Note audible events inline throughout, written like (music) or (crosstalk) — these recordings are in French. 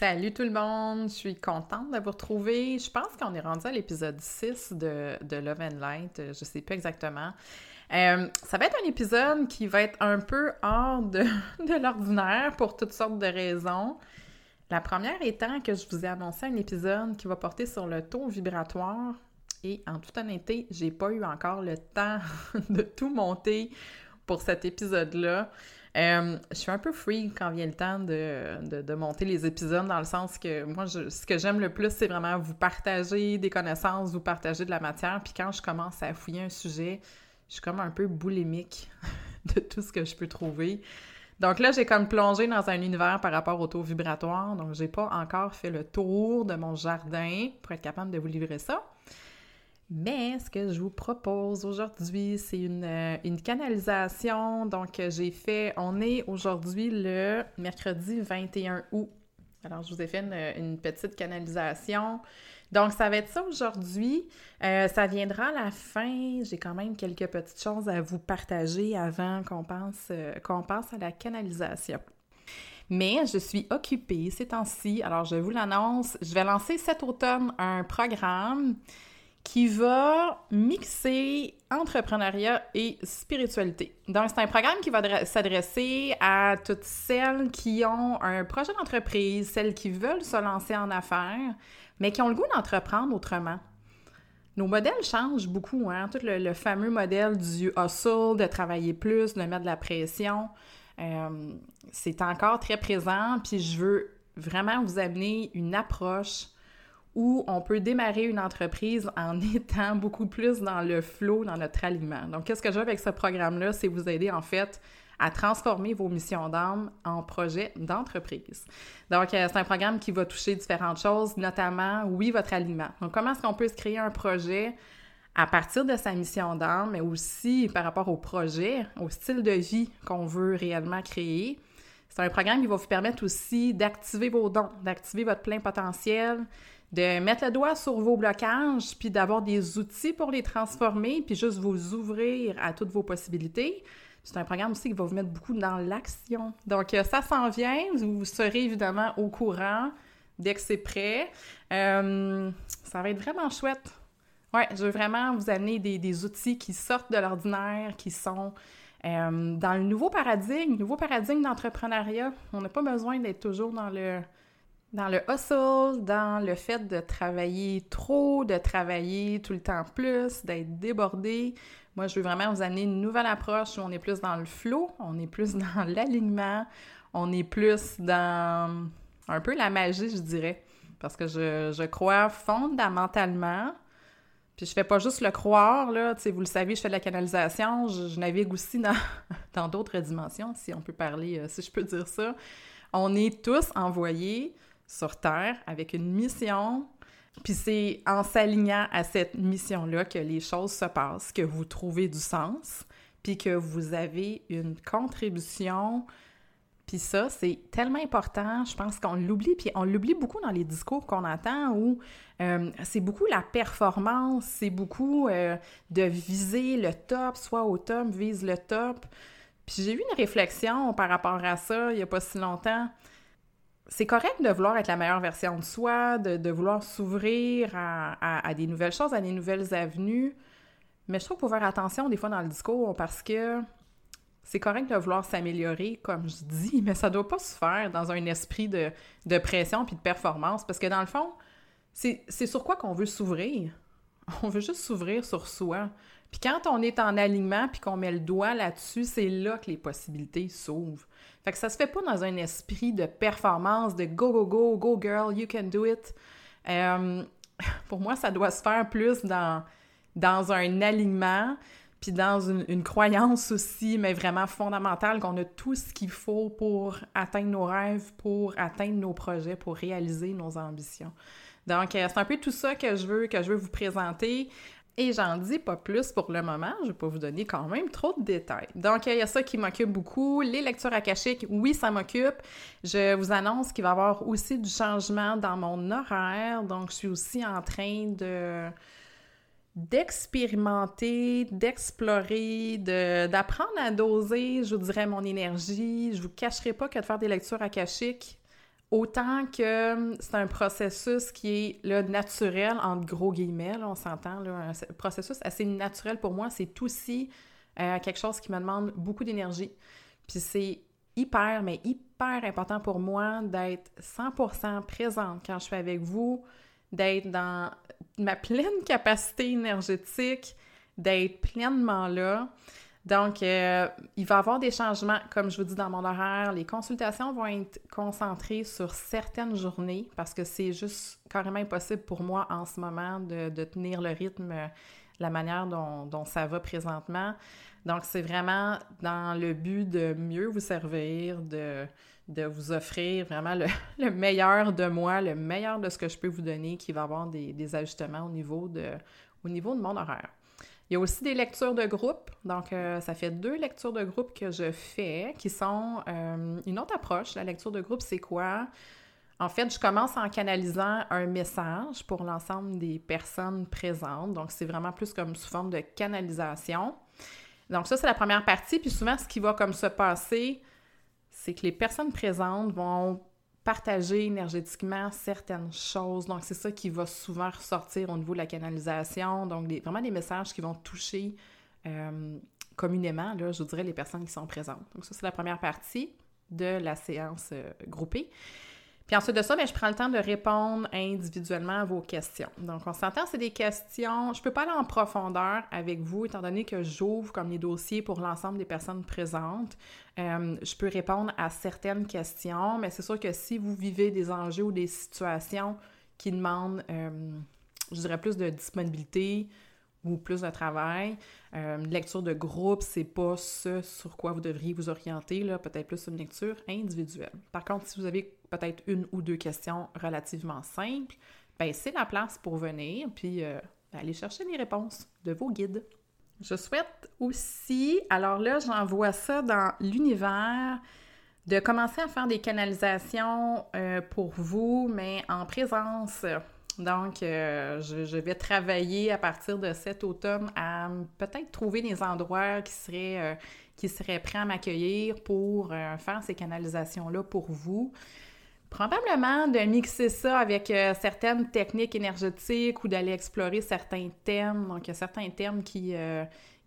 Salut tout le monde, je suis contente de vous retrouver. Je pense qu'on est rendu à l'épisode 6 de, Love and Light, je ne sais plus exactement. Euh, ça va être un épisode qui va être un peu hors de, (laughs) de l'ordinaire pour toutes sortes de raisons. La première étant que je vous ai annoncé un épisode qui va porter sur le taux vibratoire et en toute honnêteté, j'ai pas eu encore le temps (laughs) de tout monter pour cet épisode-là. Euh, je suis un peu free quand vient le temps de, de, monter les épisodes, dans le sens que moi, ce que j'aime le plus, c'est vraiment vous partager des connaissances, vous partager de la matière. Puis quand je commence à fouiller un sujet, je suis comme un peu boulimique (laughs) de tout ce que je peux trouver. Donc là, j'ai comme plongé dans un univers par rapport au taux vibratoire. Donc, j'ai pas encore fait le tour de mon jardin pour être capable de vous livrer ça. Mais ce que je vous propose aujourd'hui, c'est une, euh, une, canalisation. Donc, j'ai fait, on est aujourd'hui le mercredi 21 août. Alors, je vous ai fait une, petite canalisation. Donc, ça va être ça aujourd'hui. Euh, ça viendra à la fin. J'ai quand même quelques petites choses à vous partager avant qu'on pense, euh, qu'on pense à la canalisation. Mais je suis occupée ces temps-ci. Alors, je vous l'annonce. Je vais lancer cet automne un programme qui va mixer entrepreneuriat et spiritualité. Donc, c'est un programme qui va s'adresser à toutes celles qui ont un projet d'entreprise, celles qui veulent se lancer en affaires, mais qui ont le goût d'entreprendre autrement. Nos modèles changent beaucoup, hein? Tout le, fameux modèle du hustle, de travailler plus, de mettre de la pression, euh, c'est encore très présent, puis je veux vraiment vous amener une approche où on peut démarrer une entreprise en (laughs) étant beaucoup plus dans le flow, dans notre alignement. Donc, qu'est-ce que je veux avec ce programme-là? C'est vous aider en fait à transformer vos missions d'âme en projets d'entreprise. Donc, euh, c'est un programme qui va toucher différentes choses, notamment, oui, votre alignement. Donc, comment est-ce qu'on peut se créer un projet à partir de sa mission d'âme, mais aussi par rapport au projet, au style de vie qu'on veut réellement créer? C'est un programme qui va vous permettre aussi d'activer vos dons, d'activer votre plein potentiel, de mettre le doigt sur vos blocages, puis d'avoir des outils pour les transformer, puis juste vous ouvrir à toutes vos possibilités. C'est un programme aussi qui va vous mettre beaucoup dans l'action. Donc, euh, ça s'en vient. Vous serez évidemment au courant dès que c'est prêt. Euh, ça va être vraiment chouette. Ouais, je veux vraiment vous amener des, outils qui sortent de l'ordinaire, qui sont euh, dans le nouveau paradigme, nouveau paradigme d'entrepreneuriat. On n'a pas besoin d'être toujours dans le dans le hustle, dans le fait de travailler trop, de travailler tout le temps plus, d'être débordé. Moi, je veux vraiment vous amener une nouvelle approche où on est plus dans le flow, on est plus (laughs) dans l'alignement, on est plus dans un peu la magie, je dirais. Parce que je, crois fondamentalement, puis je fais pas juste le croire, là, tu sais, vous le savez, je fais de la canalisation, je, navigue aussi dans, (laughs) dans d'autres dimensions, si on peut parler, euh, si je peux dire ça. On est tous envoyés sur Terre avec une mission. Puis c'est en s'alignant à cette mission-là que les choses se passent, que vous trouvez du sens, puis que vous avez une contribution. Puis ça, c'est tellement important, je pense qu'on l'oublie, puis on l'oublie beaucoup dans les discours qu'on entend où euh, c'est beaucoup la performance, c'est beaucoup euh, de viser le top, soit au top, vise le top. Puis j'ai eu une réflexion par rapport à ça il n'y a pas si longtemps c'est correct de vouloir être la meilleure version de soi, de, vouloir s'ouvrir à, des nouvelles choses, à des nouvelles avenues. Mais je trouve qu'il faut faire attention des fois dans le discours parce que c'est correct de vouloir s'améliorer, comme je dis, mais ça doit pas se faire dans un esprit de, de pression puis de performance, parce que dans le fond, c'est sur quoi qu'on veut s'ouvrir? (laughs) On veut juste s'ouvrir sur soi. Puis quand on est en alignement puis qu'on met le doigt là-dessus, c'est là que les possibilités s'ouvrent. Fait que ça se fait pas dans un esprit de performance, de go, go, go, go girl, you can do it. Euh, (laughs) pour moi, ça doit se faire plus dans, dans un alignement, puis dans une, croyance aussi, mais vraiment fondamentale, qu'on a tout ce qu'il faut pour atteindre nos rêves, pour atteindre nos projets, pour réaliser nos ambitions. Donc, euh, c'est un peu tout ça que je veux, que je veux vous présenter. Et j'en dis pas plus pour le moment, je vais pas vous donner quand même trop de détails. Donc, il y a ça qui m'occupe beaucoup. Les lectures akashiques, oui, ça m'occupe. Je vous annonce qu'il va y avoir aussi du changement dans mon horaire. Donc, je suis aussi en train de d'expérimenter, d'explorer, d'apprendre à doser, je vous dirais, mon énergie. Je vous cacherai pas que de faire des lectures akashiques, autant que hum, c'est un processus qui est naturel, entre gros guillemets, on s'entend, un processus assez naturel pour moi, c'est aussi euh, quelque chose qui me demande beaucoup d'énergie. Puis c'est hyper, mais hyper important pour moi d'être 100% présente quand je suis avec vous, d'être dans ma pleine capacité énergétique, d'être pleinement là. Donc, euh, il va y avoir des changements, comme je vous dis dans mon horaire. Les consultations vont être concentrées sur certaines journées parce que c'est juste carrément impossible pour moi en ce moment de, tenir le rythme, la manière dont, ça va présentement. Donc, c'est vraiment dans le but de mieux vous servir, de, vous offrir vraiment (laughs) le, meilleur de moi, le meilleur de ce que je peux vous donner, qui va avoir des, ajustements au niveau de mon horaire. Il y a aussi des lectures de groupe. Donc, euh, ça fait deux lectures de groupe que je fais qui sont euh, une autre approche. La lecture de groupe, c'est quoi? En fait, je commence en canalisant un message pour l'ensemble des personnes présentes. Donc, c'est vraiment plus comme sous forme de canalisation. Donc, ça, c'est la première partie. Puis souvent, ce qui va comme se passer, c'est que les personnes présentes vont partager énergétiquement certaines choses. Donc, c'est ça qui va souvent ressortir au niveau de la canalisation. Donc, vraiment des messages qui vont toucher euh, communément, là, je dirais, les personnes qui sont présentes. Donc, ça, c'est la première partie de la séance euh, groupée. Puis ensuite de ça, bien, je prends le temps de répondre individuellement à vos questions. Donc, on s'entend, c'est des questions. Je ne peux pas aller en profondeur avec vous, étant donné que j'ouvre comme les dossiers pour l'ensemble des personnes présentes. Euh, je peux répondre à certaines questions, mais c'est sûr que si vous vivez des enjeux ou des situations qui demandent, euh, je dirais, plus de disponibilité, ou plus de travail. Euh, lecture de groupe, c'est pas ce sur quoi vous devriez vous orienter, peut-être plus une lecture individuelle. Par contre, si vous avez peut-être une ou deux questions relativement simples, ben c'est la place pour venir puis euh, aller chercher les réponses de vos guides. Je souhaite aussi, alors là, j'envoie ça dans l'univers, de commencer à faire des canalisations euh, pour vous, mais en présence donc, euh, je, vais travailler à partir de cet automne à peut-être trouver des endroits qui seraient, euh, qui seraient prêts à m'accueillir pour euh, faire ces canalisations-là pour vous. Probablement de mixer ça avec certaines techniques énergétiques ou d'aller explorer certains thèmes. Donc, il y a certains thèmes qui,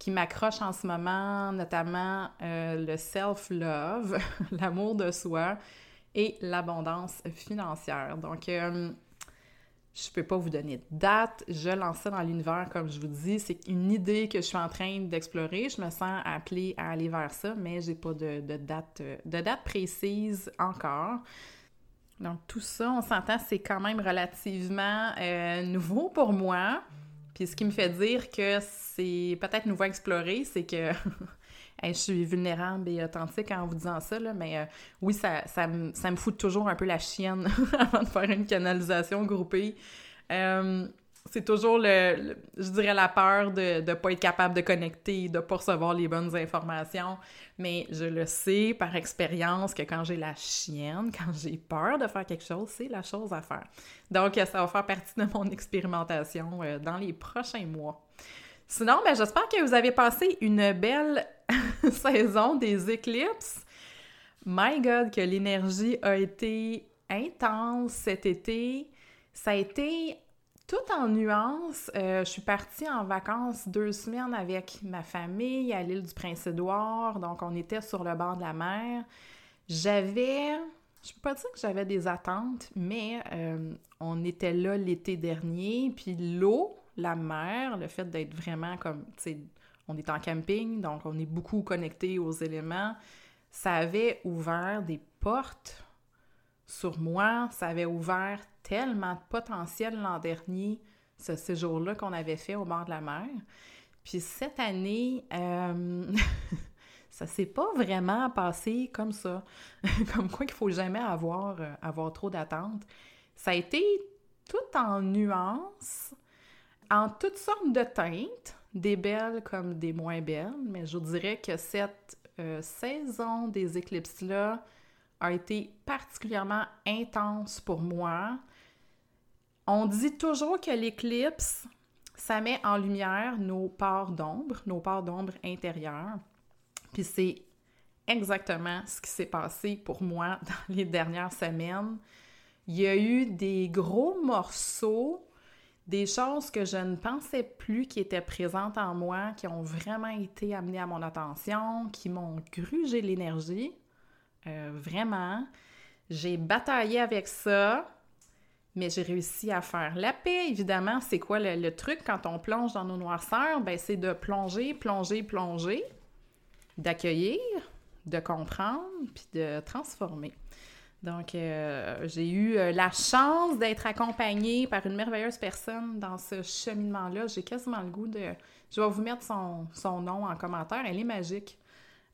qui m'accrochent en ce moment, notamment le self-love, (laughs) l'amour de soi et l'abondance financière. Donc, je peux pas vous donner de date. Je lance ça dans l'univers, comme je vous dis. C'est une idée que je suis en train d'explorer. Je me sens appelée à aller vers ça, mais j'ai pas de, date, de date précise encore. Donc, tout ça, on s'entend, c'est quand même relativement euh, nouveau pour moi. Puis ce qui me fait dire que c'est peut-être nouveau à explorer, c'est que (laughs) je suis vulnérable et authentique en vous disant ça, là, mais euh, oui, ça, ça, me, ça, me fout toujours un peu la chienne (laughs) avant de faire une canalisation groupée. Euh, c'est toujours le, je dirais la peur de ne pas être capable de connecter, de ne pas recevoir les bonnes informations. Mais je le sais par expérience que quand j'ai la chienne, (laughs) quand j'ai peur de faire quelque chose, c'est la chose à faire. Donc, ça va faire partie de mon expérimentation euh, dans les prochains mois. Sinon, ben, j'espère que vous avez passé une belle (laughs) saison des éclipses. My God, que l'énergie a été intense cet été. Ça a été tout en nuances, je suis partie en vacances deux semaines avec ma famille à l'île du Prince-Édouard. Donc, on était sur le bord de la mer. J'avais, je peux pas dire que j'avais des attentes, mais on était là l'été dernier, puis l'eau, la mer, le fait d'être vraiment comme, tu sais, on est en camping, donc on est beaucoup connecté aux éléments, ça avait ouvert des portes sur moi, ça avait ouvert tellement de potentiel l'an dernier, ce séjour-là qu'on avait fait au bord de la mer. Puis cette année, euh, (laughs) ça s'est pas vraiment passé comme ça. (laughs) comme quoi qu'il faut jamais avoir, euh, avoir trop d'attentes. Ça a été tout en nuances, en toutes sortes de teintes, des belles comme des moins belles, mais je dirais que cette euh, saison des éclipses-là a été particulièrement intense pour moi. On dit toujours que l'éclipse, ça met en lumière nos parts d'ombre, nos parts d'ombre intérieures. Puis c'est exactement ce qui s'est passé pour moi (laughs) dans les dernières semaines. Il y a eu des gros morceaux, des choses que je ne pensais plus qui étaient présentes en moi, qui ont vraiment été amenées à mon attention, qui m'ont grugé l'énergie. Euh, vraiment. J'ai bataillé avec ça, mais j'ai réussi à faire la paix. Évidemment, c'est quoi le, truc quand on plonge dans nos noirceurs? Ben, c'est de plonger, plonger, plonger, d'accueillir, de comprendre, puis de transformer. Donc, euh, j'ai eu euh, la chance d'être accompagnée par une merveilleuse personne dans ce cheminement-là. J'ai quasiment le goût de... Je vais vous mettre son, nom en commentaire. Elle est magique.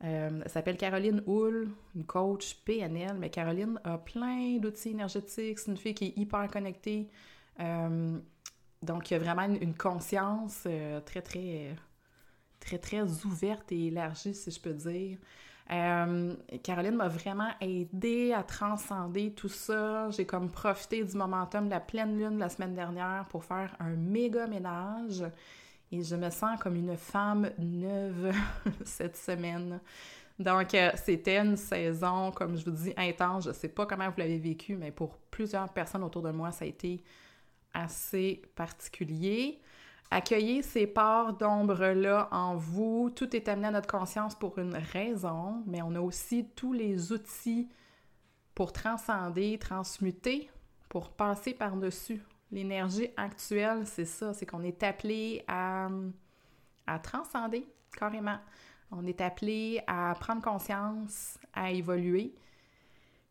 Euh, elle s'appelle Caroline Hull, une coach PNL, mais Caroline a plein d'outils énergétiques. C'est une fille qui est hyper connectée. donc, il y a vraiment une, conscience très, très, très, très ouverte et élargie, si je peux dire. Euh, Caroline m'a vraiment aidé à transcender tout ça. J'ai comme profité du momentum de la pleine lune la semaine dernière pour faire un méga ménage. Et je me sens comme une femme neuve (laughs) cette semaine. Donc, euh, c'était une saison, comme je vous dis, intense. Je ne sais pas comment vous l'avez vécu, mais pour plusieurs personnes autour de moi, ça a été assez particulier. Accueillez ces parts d'ombre-là en vous. Tout est amené à notre conscience pour une raison, mais on a aussi tous les outils pour transcender, transmuter, pour passer par-dessus. L'énergie actuelle, c'est ça, c'est qu'on est appelé à, à transcender carrément. On est appelé à prendre conscience, à évoluer.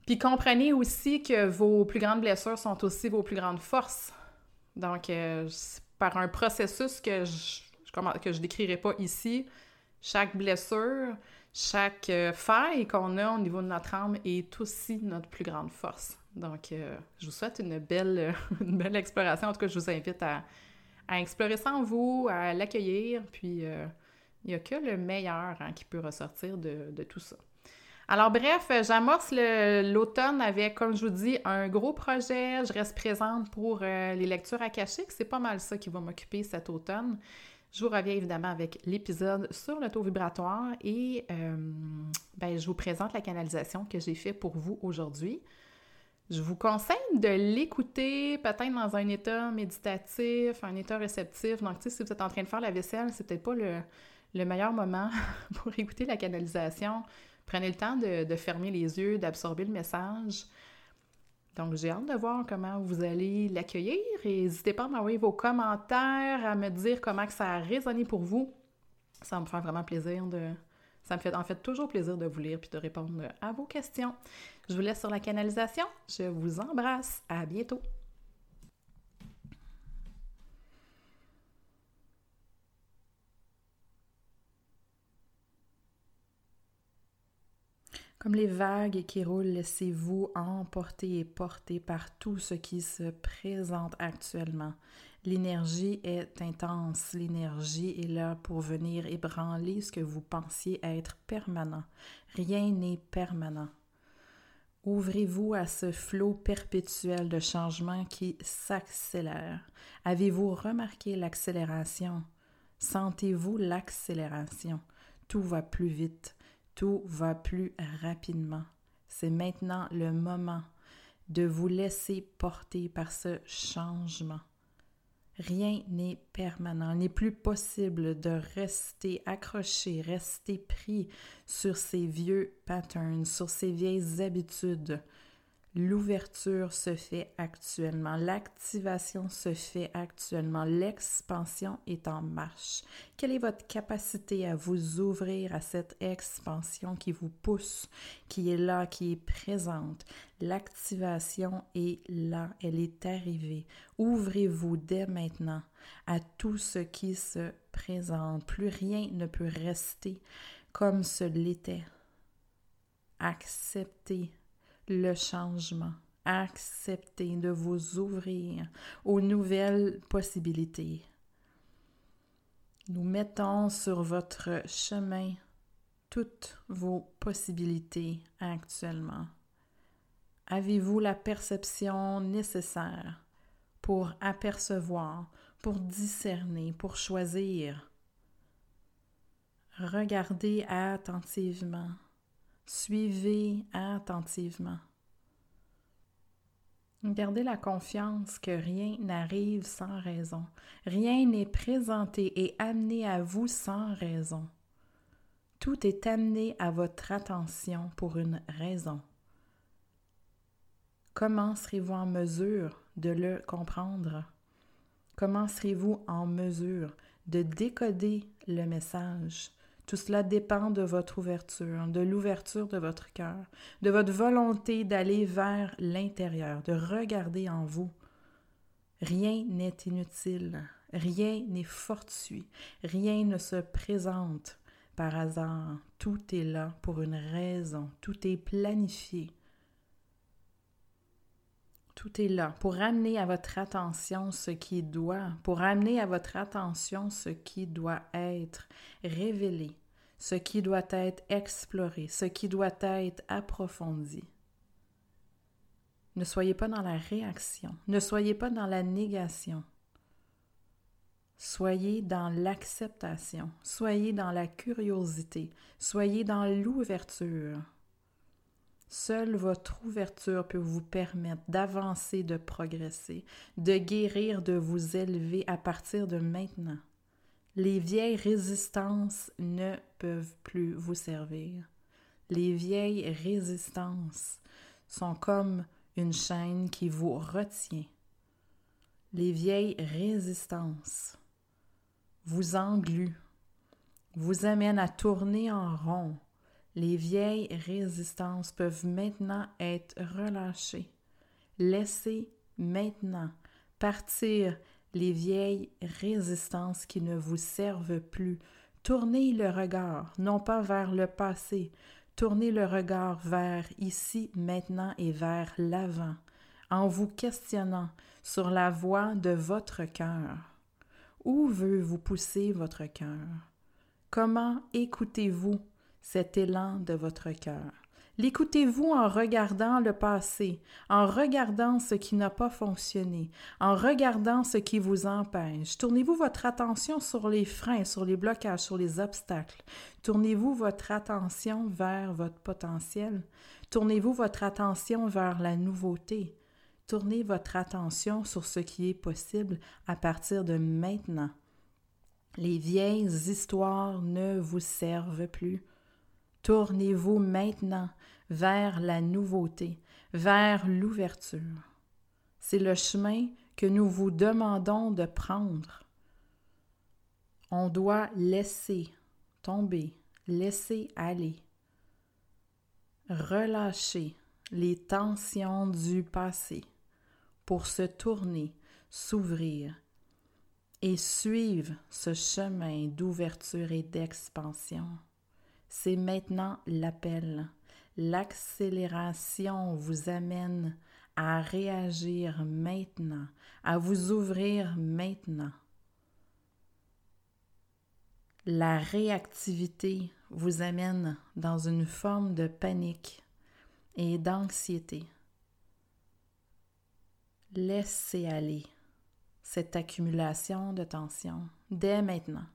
Puis comprenez aussi que vos plus grandes blessures sont aussi vos plus grandes forces. Donc, euh, par un processus que je que décrirai pas ici. Chaque blessure, chaque euh, faille qu'on a au niveau de notre âme est aussi notre plus grande force. Donc, euh, je vous souhaite une belle, (laughs) exploration. En tout cas, je vous invite à, explorer ça en vous, à l'accueillir. Puis, euh, il n'y a que le meilleur hein, qui peut ressortir de tout ça. Alors bref, j'amorce l'automne avec, comme je vous dis, un gros projet. Je reste présente pour euh, les lectures akashiques. C'est pas mal ça qui va m'occuper cet automne. Je vous reviens évidemment avec l'épisode sur le taux vibratoire et euh, ben, je vous présente la canalisation que j'ai fait pour vous aujourd'hui. Je vous conseille de l'écouter peut-être dans un état méditatif, un état réceptif. Donc, si vous êtes en train de faire la vaisselle, c'est peut-être pas le meilleur moment (laughs) pour écouter la canalisation. Prenez le temps de, fermer les yeux, d'absorber le message. Donc, j'ai hâte de voir comment vous allez l'accueillir et n'hésitez pas à m'envoyer vos commentaires, à me dire comment ça a résonné pour vous. Ça me faire vraiment plaisir de... Ça me fait en fait toujours plaisir de vous lire puis de répondre à vos questions. Je vous laisse sur la canalisation. Je vous embrasse. À bientôt. Comme les vagues qui roulent, laissez-vous emporter et porter par tout ce qui se présente actuellement. L'énergie est intense, l'énergie est là pour venir ébranler ce que vous pensiez être permanent. Rien n'est permanent. Ouvrez-vous à ce flot perpétuel de changement qui s'accélère. Avez-vous remarqué l'accélération? Sentez-vous l'accélération? Tout va plus vite tout va plus rapidement. C'est maintenant le moment de vous laisser porter par ce changement. Rien n'est permanent. N'est plus possible de rester accroché, rester pris sur ces vieux patterns, sur ces vieilles habitudes. L'ouverture se fait actuellement, l'activation se fait actuellement, l'expansion est en marche. Quelle est votre capacité à vous ouvrir à cette expansion qui vous pousse, qui est là, qui est présente? L'activation est là, elle est arrivée. Ouvrez-vous dès maintenant à tout ce qui se présente. Plus rien ne peut rester comme ce l'était. Acceptez le changement. Acceptez de vous ouvrir aux nouvelles possibilités. Nous mettons sur votre chemin toutes vos possibilités actuellement. Avez-vous la perception nécessaire pour apercevoir, pour discerner, pour choisir? Regardez attentivement Suivez attentivement. Gardez la confiance que rien n'arrive sans raison. Rien n'est présenté et amené à vous sans raison. Tout est amené à votre attention pour une raison. Comment serez-vous en mesure de le comprendre? Comment serez-vous en mesure de décoder le message? Tout cela dépend de votre ouverture, de l'ouverture de votre cœur, de votre volonté d'aller vers l'intérieur, de regarder en vous. Rien n'est inutile, rien n'est fortuit, rien ne se présente par hasard. Tout est là pour une raison, tout est planifié. Tout est là pour amener à votre attention ce qui doit, pour amener à votre attention ce qui doit être révélé, ce qui doit être exploré, ce qui doit être approfondi. Ne soyez pas dans la réaction, ne soyez pas dans la négation. Soyez dans l'acceptation, soyez dans la curiosité, soyez dans l'ouverture. Seule votre ouverture peut vous permettre d'avancer, de progresser, de guérir, de vous élever à partir de maintenant. Les vieilles résistances ne peuvent plus vous servir. Les vieilles résistances sont comme une chaîne qui vous retient. Les vieilles résistances vous engluent, vous amènent à tourner en rond, les vieilles résistances peuvent maintenant être relâchées. Laissez maintenant partir les vieilles résistances qui ne vous servent plus. Tournez le regard, non pas vers le passé, tournez le regard vers ici, maintenant et vers l'avant, en vous questionnant sur la voie de votre cœur. Où veut vous pousser votre cœur? Comment écoutez-vous cet élan de votre cœur. L'écoutez-vous en regardant le passé, en regardant ce qui n'a pas fonctionné, en regardant ce qui vous empêche. Tournez-vous votre attention sur les freins, sur les blocages, sur les obstacles. Tournez-vous votre attention vers votre potentiel. Tournez-vous votre attention vers la nouveauté. Tournez votre attention sur ce qui est possible à partir de maintenant. Les vieilles histoires ne vous servent plus. Tournez-vous maintenant vers la nouveauté, vers l'ouverture. C'est le chemin que nous vous demandons de prendre. On doit laisser tomber, laisser aller, relâcher les tensions du passé pour se tourner, s'ouvrir et suivre ce chemin d'ouverture et d'expansion. C'est maintenant l'appel. L'accélération vous amène à réagir maintenant, à vous ouvrir maintenant. La réactivité vous amène dans une forme de panique et d'anxiété. Laissez aller cette accumulation de tension dès maintenant.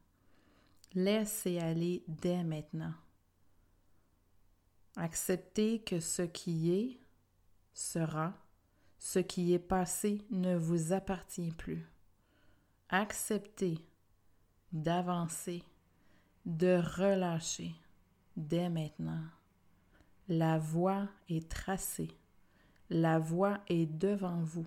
Laissez aller dès maintenant. Acceptez que ce qui est sera, ce qui est passé ne vous appartient plus. accepter d'avancer, de relâcher dès maintenant. La voie est tracée. La voie est devant vous.